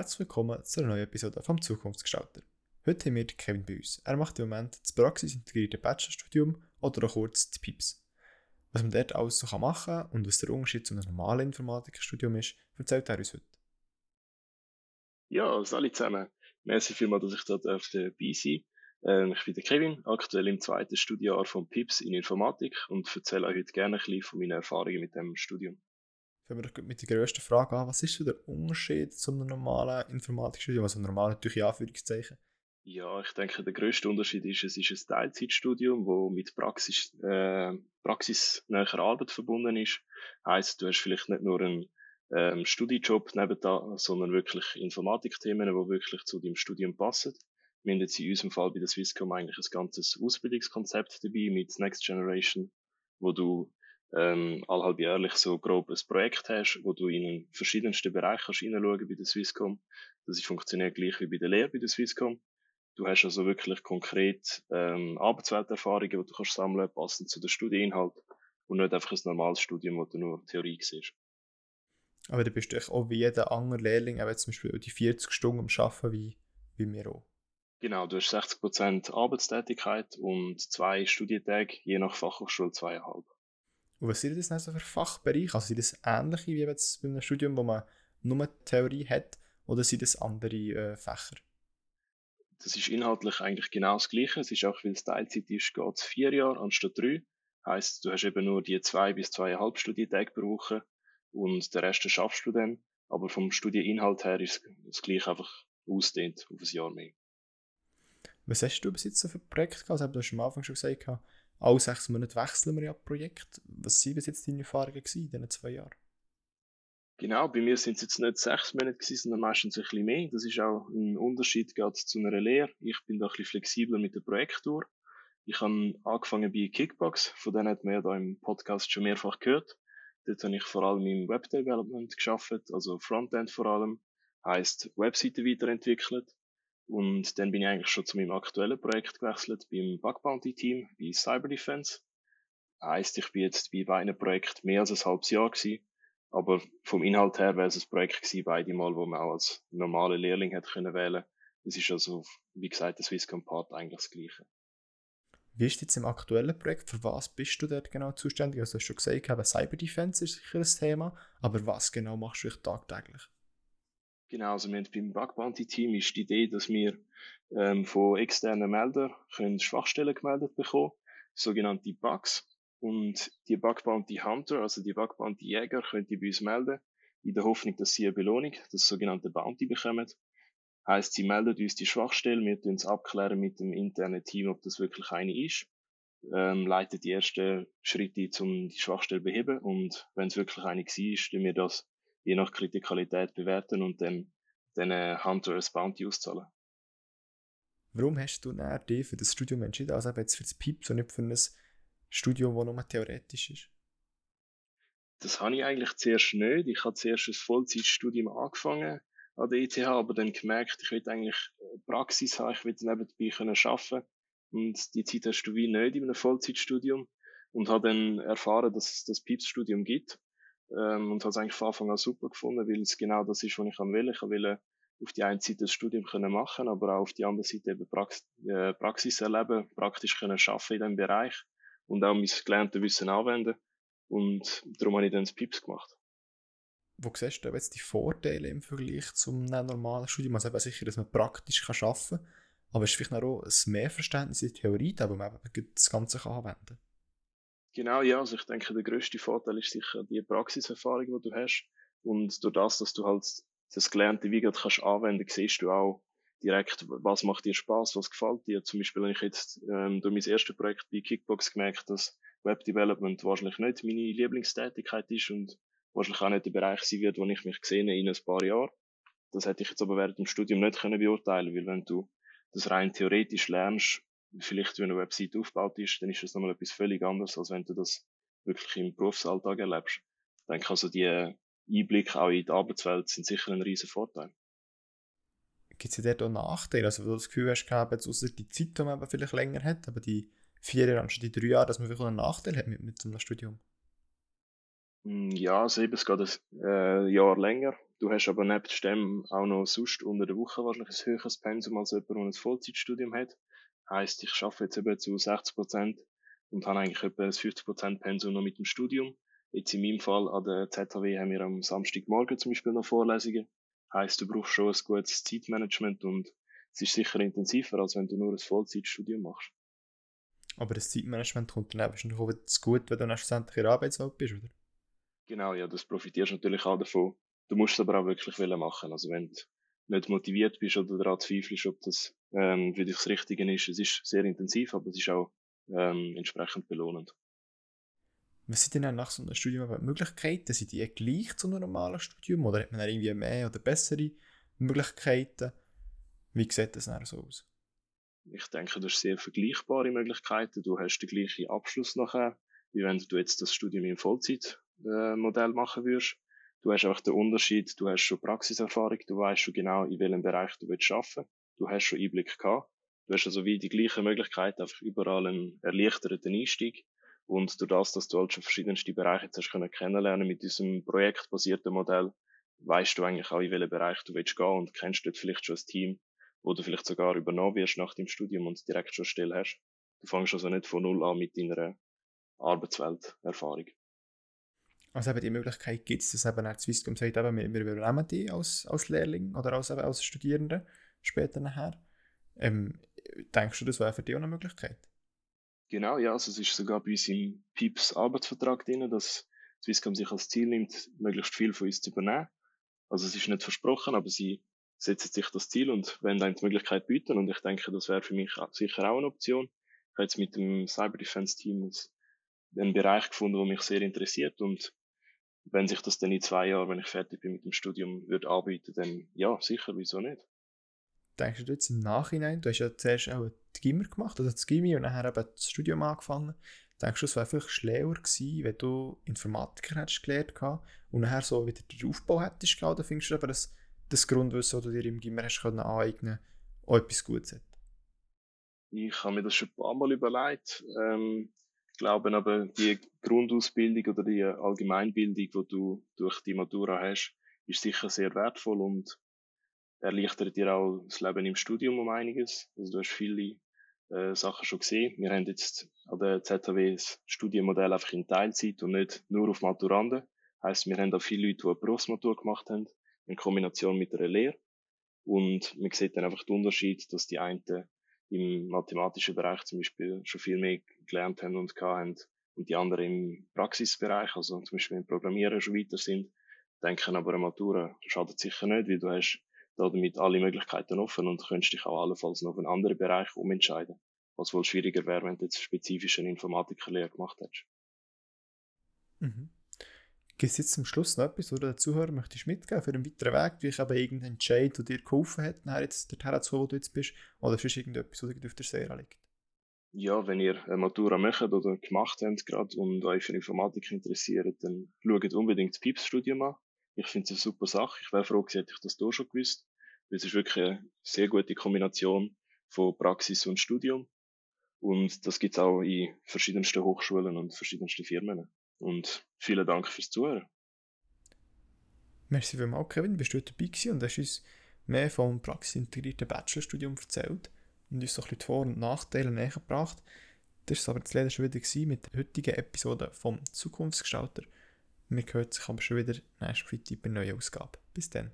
Herzlich willkommen zu einer neuen Episode vom Zukunftsgestalter. Heute haben wir Kevin bei uns. Er macht im Moment das praxisintegrierte Bachelorstudium oder auch kurz das PIPS. Was man dort alles so machen kann und was der Unterschied zu einem normalen Informatikstudium ist, erzählt er uns heute. Ja, alle zusammen. Merci vielmals, dass ich da dabei sein ähm, Ich bin Kevin, aktuell im zweiten Studiejahr vom PIPS in Informatik und erzähle euch heute gerne ein bisschen von meinen Erfahrungen mit dem Studium. Fangen wir mit der grössten Frage an. Was ist so der Unterschied zu einem normalen Informatikstudium? Also normal natürlich in Anführungszeichen. Ja, ich denke, der grösste Unterschied ist, es ist ein Teilzeitstudium, das mit Praxis, äh, praxisnäher Arbeit verbunden ist. Heißt, du hast vielleicht nicht nur einen ähm, Studijob nebenan, sondern wirklich Informatikthemen, die wirklich zu deinem Studium passen. Wir haben jetzt in unserem Fall bei der Swisscom eigentlich ein ganzes Ausbildungskonzept dabei mit Next Generation, wo du ähm, allhalbjährlich so grob ein Projekt hast, wo du in verschiedensten Bereichen kannst hineinschauen bei der Swisscom. Das funktioniert gleich wie bei der Lehre bei der Swisscom. Du hast also wirklich konkret ähm, Arbeitswelterfahrungen, die du kannst sammeln, passend zu den Studieninhalt und nicht einfach ein normales Studium, wo du nur Theorie siehst. Aber du bist auch wie jeder andere Lehrling, aber zum Beispiel die 40 Stunden am Arbeiten wie, wie wir auch. Genau, du hast 60% Arbeitstätigkeit und zwei Studientage, je nach Fachhochschule zweieinhalb. Und was sind das denn so für Fachbereiche? Also sind das ähnliche wie jetzt bei einem Studium, wo man nur Theorie hat, oder sind das andere äh, Fächer? Das ist inhaltlich eigentlich genau das Gleiche. Es ist auch, weil es Teilzeit ist, geht es vier Jahre anstatt drei. Heißt, du hast eben nur die zwei bis zweieinhalb Studientage Woche und den Rest schaffst du dann. Aber vom Studieninhalt her ist es gleich einfach ausdehnt auf ein Jahr mehr. Was hast du bis jetzt so für Projekte gehabt? Also, du hast am Anfang schon gesagt, alle sechs Monate wechseln wir ja Projekt. Was waren bis jetzt deine Erfahrungen in diesen zwei Jahren? Genau, bei mir sind es jetzt nicht sechs Monate gewesen, sondern meistens ein bisschen mehr. Das ist auch ein Unterschied gerade zu einer Lehre. Ich bin da ein bisschen flexibler mit der Projekttour. Ich habe angefangen bei Kickbox, von denen hat man ja da im Podcast schon mehrfach gehört. Dort habe ich vor allem im Web-Development geschafft, also Frontend vor allem, heißt Webseiten weiterentwickelt. Und dann bin ich eigentlich schon zu meinem aktuellen Projekt gewechselt, beim Bug Bounty Team, bei Cyber Defense. Heißt, ich bin jetzt bei beiden Projekten mehr als ein halbes Jahr gewesen. Aber vom Inhalt her wäre es ein Projekt gewesen, beide Mal, wo man auch als normale Lehrling hätte können wählen. Es ist also, wie gesagt, der Swisscom Part eigentlich das Gleiche. Wie ist jetzt im aktuellen Projekt? Für was bist du dort genau zuständig? Also, du hast schon gesagt, Cyber Defense ist sicher ein Thema. Aber was genau machst du tagtäglich? Genau, also wir haben beim Bug Bounty Team ist die Idee, dass wir ähm, von externen Meldern Schwachstellen gemeldet bekommen, sogenannte Bugs. Und die Bug Bounty Hunter, also die Bug Bounty Jäger, können die bei uns melden, in der Hoffnung, dass sie eine Belohnung, das sogenannte Bounty bekommen. Heißt, sie melden uns die Schwachstelle, wir tun es abklären mit dem internen Team, ob das wirklich eine ist, ähm, leiten die ersten Schritte, um die Schwachstelle zu beheben und wenn es wirklich eine war, tun wir das je nach Kritikalität bewerten und dann den Hunter ein Bounty auszahlen. Warum hast du dann dich für das Studium entschieden, also jetzt für das PIPS und nicht für ein Studium, das nur theoretisch ist? Das habe ich eigentlich zuerst nicht. Ich habe zuerst ein Vollzeitstudium angefangen an der ETH, aber dann gemerkt, ich will eigentlich Praxis haben, ich will nebenbei können arbeiten und die Zeit hast du wie nicht in einem Vollzeitstudium und habe dann erfahren, dass es das PIPS-Studium gibt ähm, und habe es eigentlich von Anfang an super gefunden, weil es genau das ist, was ich will. Ich will auf die eine Seite das Studium können machen, aber auch auf die andere Seite eben Prax äh, Praxis erleben, praktisch können arbeiten in diesem Bereich und auch mein gelerntes Wissen anwenden. Und darum habe ich dann das PIPS gemacht. Wo siehst du jetzt die Vorteile im Vergleich zum normalen Studium? Also eben sicher, dass man praktisch arbeiten kann, aber es ist vielleicht auch ein Mehrverständnis in der Theorie, wo man das Ganze anwenden kann. Genau, ja. Also ich denke, der größte Vorteil ist sicher die Praxiserfahrung, die du hast. Und durch das, dass du halt das Gelernte wie kannst anwenden, siehst du auch direkt, was macht dir Spaß, was gefällt dir. Zum Beispiel, wenn ich jetzt ähm, durch mein erstes Projekt bei Kickbox gemerkt, dass Web Development wahrscheinlich nicht meine Lieblingstätigkeit ist und wahrscheinlich auch nicht der Bereich sein wird, wo ich mich gesehen in ein paar Jahren. Das hätte ich jetzt aber während dem Studium nicht können beurteilen, weil wenn du das rein theoretisch lernst, vielleicht wenn eine Website aufgebaut ist, dann ist das nochmal etwas völlig anderes, als wenn du das wirklich im Berufsalltag erlebst. Ich denke also, die Einblicke auch in die Arbeitswelt sind sicher ein riesen Vorteil. Gibt es ja dort auch Nachteile? Also, wo du das Gefühl hast, gehabt, jetzt außer die Zeit, die man vielleicht länger hat, aber die vier Jahre anstatt die drei Jahre, dass man wirklich einen Nachteil hat mit, mit so einem Studium? Mm, ja, also eben, es geht ein äh, Jahr länger. Du hast aber neben dem auch noch sonst unter der Woche wahrscheinlich ein höheres Pensum als jemand, der ein Vollzeitstudium hat. Heißt, ich arbeite jetzt eben zu 60 Prozent und habe eigentlich etwa ein 50 Prozent Pensum noch mit dem Studium. Jetzt in meinem Fall an der ZHW haben wir am Samstagmorgen zum Beispiel noch Vorlesungen. Heißt, du brauchst schon ein gutes Zeitmanagement und es ist sicher intensiver, als wenn du nur ein Vollzeitstudium machst. Aber das Zeitmanagement kommt dann wahrscheinlich auch wieder zu gut, wenn du dann schlussendlich in der Arbeitswelt bist, oder? Genau, ja, das profitierst natürlich auch davon. Du musst es aber auch wirklich machen. Also wenn du nicht motiviert bist oder daran zweifelst, ob das ähm, für dich das Richtige ist, es ist sehr intensiv, aber es ist auch ähm, entsprechend belohnend. Was sind denn nach so einem Studium Möglichkeiten? Sind die gleich zu einem normalen Studium oder hat man irgendwie mehr oder bessere Möglichkeiten? Wie sieht das dann so aus? Ich denke, du hast sehr vergleichbare Möglichkeiten. Du hast den gleichen Abschluss nachher, wie wenn du jetzt das Studium im Vollzeitmodell machen würdest. Du hast einfach den Unterschied, du hast schon Praxiserfahrung, du weißt schon genau, in welchem Bereich du willst arbeiten. Du hast schon Einblick gehabt. Du hast also wie die gleichen Möglichkeiten, einfach überall einen erleichterten Einstieg. Und durch das, dass du halt schon verschiedenste Bereiche jetzt hast können kennenlernen mit diesem projektbasierten Modell, weißt du eigentlich auch, in welchen Bereich du willst gehen und kennst dort vielleicht schon ein Team, wo du vielleicht sogar übernommen wirst nach dem Studium und direkt schon still hast. Du fängst also nicht von Null an mit deiner Arbeitswelterfahrung. Also eben die Möglichkeit gibt es, dass eben auch Swisscom sagt, eben, wir, übernehmen die als, als Lehrling oder als, als Studierende später nachher. Ähm, denkst du, das wäre für dich auch eine Möglichkeit? Genau, ja, also es ist sogar bei uns im PIPS Arbeitsvertrag drin, dass Swisscom sich als Ziel nimmt, möglichst viel von uns zu übernehmen. Also es ist nicht versprochen, aber sie setzen sich das Ziel und wollen einem die Möglichkeit bieten und ich denke, das wäre für mich sicher auch eine Option. Ich habe jetzt mit dem Cyber Defense Team einen Bereich gefunden, der mich sehr interessiert und wenn sich das dann in zwei Jahren, wenn ich fertig bin mit dem Studium, würde anbieten, dann ja, sicher, wieso nicht denkst du jetzt im Nachhinein, du hast ja zuerst auch die Gimmer gemacht, also das Gimmi und dann eben das Studium angefangen, denkst du, es wäre vielleicht schlauer gewesen, wenn du Informatiker hättest gelernt gehabt und nachher so wieder den Aufbau hättest gehabt, oder findest du aber, dass das Grundwissen, das du dir im Gimmer hast können aneignen, auch etwas Gutes hat? Ich habe mir das schon ein paar Mal überlegt. Ähm, ich glaube aber, die Grundausbildung oder die Allgemeinbildung, die du durch die Matura hast, ist sicher sehr wertvoll und erleichtert dir auch das Leben im Studium um einiges. Also du hast viele äh, Sachen schon gesehen. Wir haben jetzt an der ZHW das Studienmodell einfach in Teilzeit und nicht nur auf Maturanden. Heißt, wir haben auch viele Leute, die eine Berufsmatur gemacht haben, in Kombination mit einer Lehre. Und man sieht dann einfach den Unterschied, dass die einen im mathematischen Bereich zum Beispiel schon viel mehr gelernt haben und haben und die anderen im Praxisbereich, also zum Beispiel im Programmieren schon weiter sind, denken aber eine Matura schadet sicher nicht, weil du hast damit alle Möglichkeiten offen und könntest dich auch allenfalls noch auf einen anderen Bereich umentscheiden. Was wohl schwieriger wäre, wenn du jetzt spezifisch eine Informatikerlehre gemacht hättest. Mhm. Gibt es jetzt zum Schluss noch etwas, wo du den Zuhörern möchtest mitgeben für einen weiteren Weg, wie ich eben irgendeinen Entscheid, der dir geholfen hat, nachher jetzt dorthin zu kommen, wo du jetzt bist, oder ist irgendetwas, was dir auf der Seele liegt? Ja, wenn ihr eine Matura macht oder gemacht habt gerade und euch für Informatik interessiert, dann schaut unbedingt das PIPS-Studium an. Ich finde es eine super Sache. Ich wäre froh gewesen, hätte ich das da schon gewusst. Es ist wirklich eine sehr gute Kombination von Praxis und Studium. Und das gibt es auch in verschiedensten Hochschulen und verschiedensten Firmen. Und vielen Dank fürs Zuhören. Merci vielmals, Kevin. Bist du dabei gewesen und hast uns mehr vom praxisintegrierten Bachelorstudium erzählt und uns so ein bisschen die Vor- und Nachteile näher gebracht. Das war aber jetzt leider schon wieder mit der heutigen Episode vom Zukunftsgestalter. Wir hören sich aber schon wieder nächste Freitag bei einer neuen Ausgabe. Bis dann.